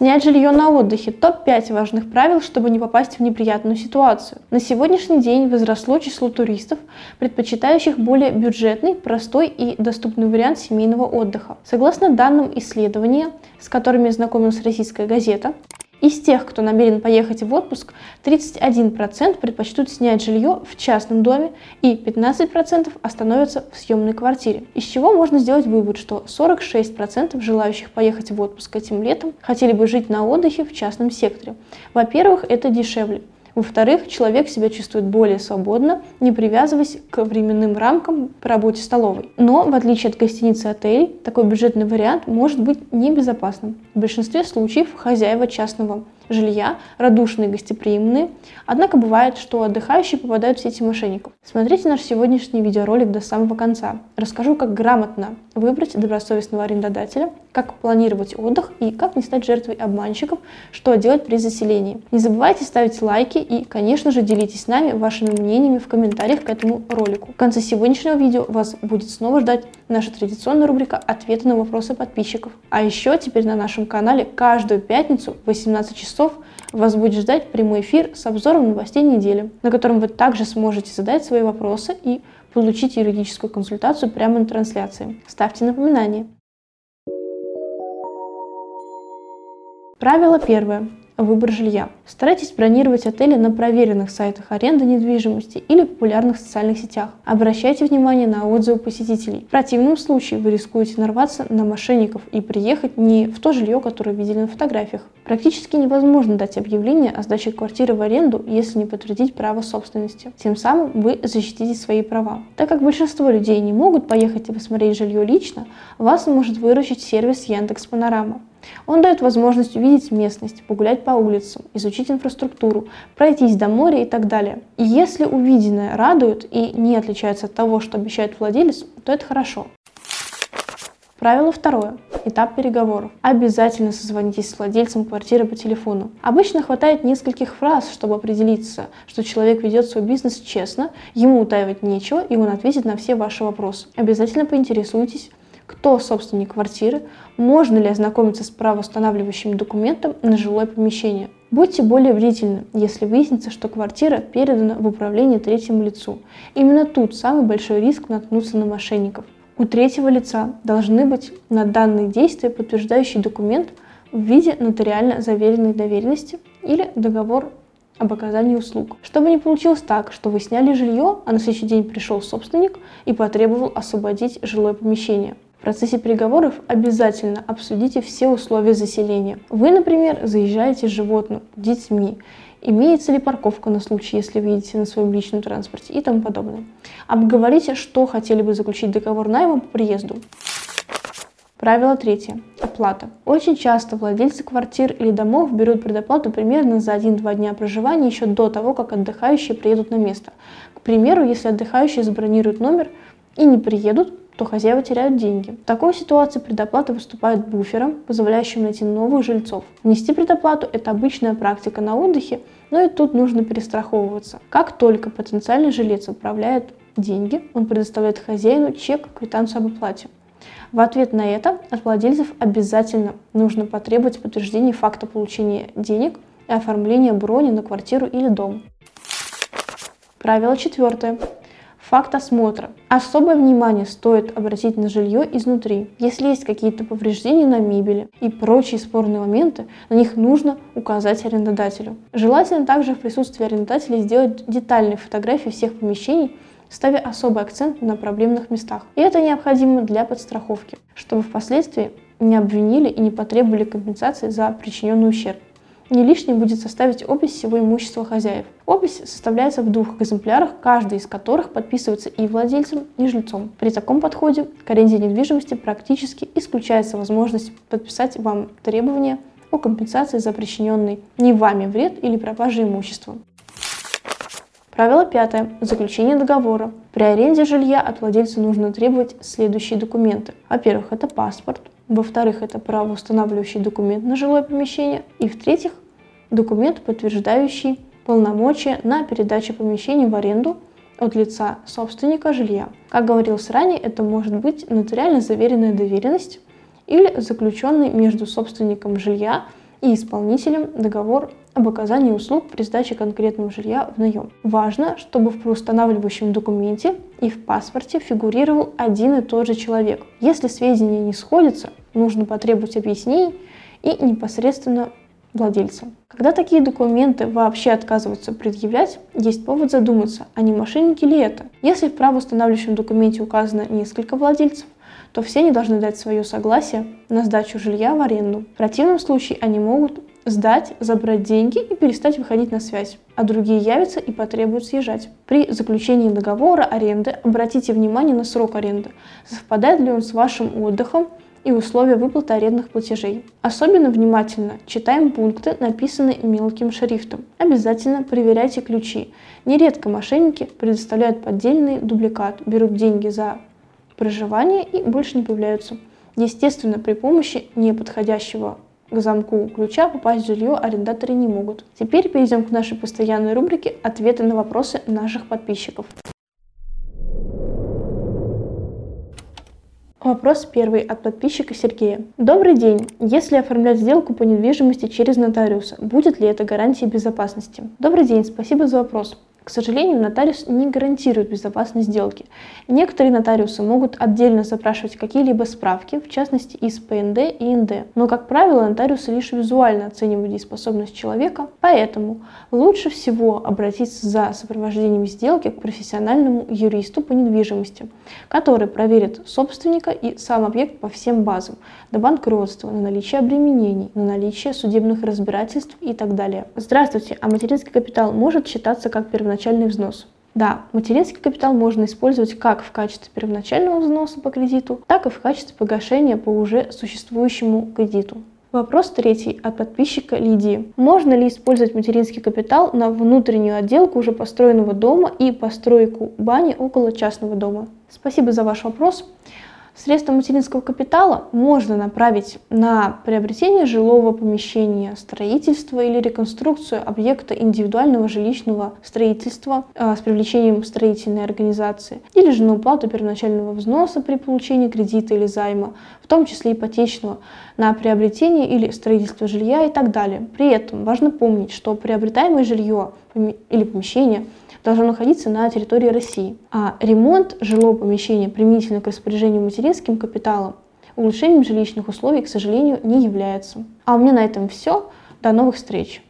Снять жилье на отдыхе – топ-5 важных правил, чтобы не попасть в неприятную ситуацию. На сегодняшний день возросло число туристов, предпочитающих более бюджетный, простой и доступный вариант семейного отдыха. Согласно данным исследования, с которыми знакомилась российская газета, из тех, кто намерен поехать в отпуск, 31% предпочтут снять жилье в частном доме и 15% остановятся в съемной квартире. Из чего можно сделать вывод, что 46% желающих поехать в отпуск этим летом хотели бы жить на отдыхе в частном секторе. Во-первых, это дешевле. Во-вторых, человек себя чувствует более свободно, не привязываясь к временным рамкам по работе столовой. Но, в отличие от гостиницы отелей, такой бюджетный вариант может быть небезопасным. В большинстве случаев хозяева частного жилья, радушные, гостеприимные. Однако бывает, что отдыхающие попадают в сети мошенников. Смотрите наш сегодняшний видеоролик до самого конца. Расскажу, как грамотно выбрать добросовестного арендодателя, как планировать отдых и как не стать жертвой обманщиков, что делать при заселении. Не забывайте ставить лайки и, конечно же, делитесь с нами вашими мнениями в комментариях к этому ролику. В конце сегодняшнего видео вас будет снова ждать наша традиционная рубрика «Ответы на вопросы подписчиков». А еще теперь на нашем канале каждую пятницу в 18 часов вас будет ждать прямой эфир с обзором новостей недели, на котором вы также сможете задать свои вопросы и получить юридическую консультацию прямо на трансляции. Ставьте напоминания. Правило первое. Выбор жилья. Старайтесь бронировать отели на проверенных сайтах аренды недвижимости или популярных социальных сетях. Обращайте внимание на отзывы посетителей. В противном случае вы рискуете нарваться на мошенников и приехать не в то жилье, которое видели на фотографиях. Практически невозможно дать объявление о сдаче квартиры в аренду, если не подтвердить право собственности. Тем самым вы защитите свои права. Так как большинство людей не могут поехать и посмотреть жилье лично, вас может выручить сервис Яндекс Панорама. Он дает возможность увидеть местность, погулять по улицам, изучить инфраструктуру, пройтись до моря и так далее. И если увиденное радует и не отличается от того, что обещает владелец, то это хорошо. Правило второе. Этап переговоров. Обязательно созвонитесь с владельцем квартиры по телефону. Обычно хватает нескольких фраз, чтобы определиться, что человек ведет свой бизнес честно, ему утаивать нечего, и он ответит на все ваши вопросы. Обязательно поинтересуйтесь, кто собственник квартиры, можно ли ознакомиться с правоустанавливающим документом на жилое помещение. Будьте более бдительны, если выяснится, что квартира передана в управление третьему лицу. Именно тут самый большой риск наткнуться на мошенников. У третьего лица должны быть на данные действия подтверждающий документ в виде нотариально заверенной доверенности или договор об оказании услуг. Чтобы не получилось так, что вы сняли жилье, а на следующий день пришел собственник и потребовал освободить жилое помещение. В процессе переговоров обязательно обсудите все условия заселения. Вы, например, заезжаете с животным, детьми, имеется ли парковка на случай, если вы едете на своем личном транспорте и тому подобное. Обговорите, что хотели бы заключить договор найма по приезду. Правило третье. Оплата. Очень часто владельцы квартир или домов берут предоплату примерно за 1-2 дня проживания еще до того, как отдыхающие приедут на место. К примеру, если отдыхающие забронируют номер и не приедут, то хозяева теряют деньги. В такой ситуации предоплата выступает буфером, позволяющим найти новых жильцов. Внести предоплату – это обычная практика на отдыхе, но и тут нужно перестраховываться. Как только потенциальный жилец отправляет деньги, он предоставляет хозяину чек, квитанцию об оплате. В ответ на это от владельцев обязательно нужно потребовать подтверждения факта получения денег и оформления брони на квартиру или дом. Правило четвертое. Факт осмотра. Особое внимание стоит обратить на жилье изнутри. Если есть какие-то повреждения на мебели и прочие спорные моменты, на них нужно указать арендодателю. Желательно также в присутствии арендодателя сделать детальные фотографии всех помещений, ставя особый акцент на проблемных местах. И это необходимо для подстраховки, чтобы впоследствии не обвинили и не потребовали компенсации за причиненный ущерб. Не лишним будет составить опись всего имущества хозяев. Опись составляется в двух экземплярах, каждый из которых подписывается и владельцем, и жильцом. При таком подходе к аренде недвижимости практически исключается возможность подписать вам требования о компенсации за причиненный не вами вред или пропажу имущества. Правило пятое. Заключение договора. При аренде жилья от владельца нужно требовать следующие документы. Во-первых, это паспорт. Во-вторых, это правоустанавливающий документ на жилое помещение. И в-третьих, документ, подтверждающий полномочия на передачу помещений в аренду от лица собственника жилья. Как говорилось ранее, это может быть нотариально заверенная доверенность или заключенный между собственником жилья и исполнителем договор об оказании услуг при сдаче конкретного жилья в наем. Важно, чтобы в проустанавливающем документе и в паспорте фигурировал один и тот же человек. Если сведения не сходятся, нужно потребовать объяснений и непосредственно владельца. Когда такие документы вообще отказываются предъявлять, есть повод задуматься, а не мошенники ли это? Если в правоустанавливающем документе указано несколько владельцев, то все они должны дать свое согласие на сдачу жилья в аренду. В противном случае они могут сдать, забрать деньги и перестать выходить на связь, а другие явятся и потребуют съезжать. При заключении договора аренды обратите внимание на срок аренды. Совпадает ли он с вашим отдыхом и условия выплаты арендных платежей. Особенно внимательно читаем пункты, написанные мелким шрифтом. Обязательно проверяйте ключи. Нередко мошенники предоставляют поддельный дубликат, берут деньги за проживание и больше не появляются. Естественно, при помощи неподходящего к замку ключа попасть в жилье арендаторы не могут. Теперь перейдем к нашей постоянной рубрике «Ответы на вопросы наших подписчиков». Вопрос первый от подписчика Сергея. Добрый день. Если оформлять сделку по недвижимости через нотариуса, будет ли это гарантией безопасности? Добрый день, спасибо за вопрос. К сожалению, нотариус не гарантирует безопасность сделки. Некоторые нотариусы могут отдельно запрашивать какие-либо справки, в частности из ПНД и НД. Но, как правило, нотариусы лишь визуально оценивают дееспособность человека, поэтому лучше всего обратиться за сопровождением сделки к профессиональному юристу по недвижимости, который проверит собственника и сам объект по всем базам, до банкротства, на наличие обременений, на наличие судебных разбирательств и так далее. Здравствуйте, а материнский капитал может считаться как первоначальный первоначальный взнос. Да, материнский капитал можно использовать как в качестве первоначального взноса по кредиту, так и в качестве погашения по уже существующему кредиту. Вопрос третий от подписчика Лидии. Можно ли использовать материнский капитал на внутреннюю отделку уже построенного дома и постройку бани около частного дома? Спасибо за ваш вопрос. Средства материнского капитала можно направить на приобретение жилого помещения, строительство или реконструкцию объекта индивидуального жилищного строительства э, с привлечением строительной организации или же на уплату первоначального взноса при получении кредита или займа, в том числе ипотечного, на приобретение или строительство жилья и так далее. При этом важно помнить, что приобретаемое жилье или помещение – должно находиться на территории России. А ремонт жилого помещения применительно к распоряжению материнским капиталом улучшением жилищных условий, к сожалению, не является. А у меня на этом все. До новых встреч!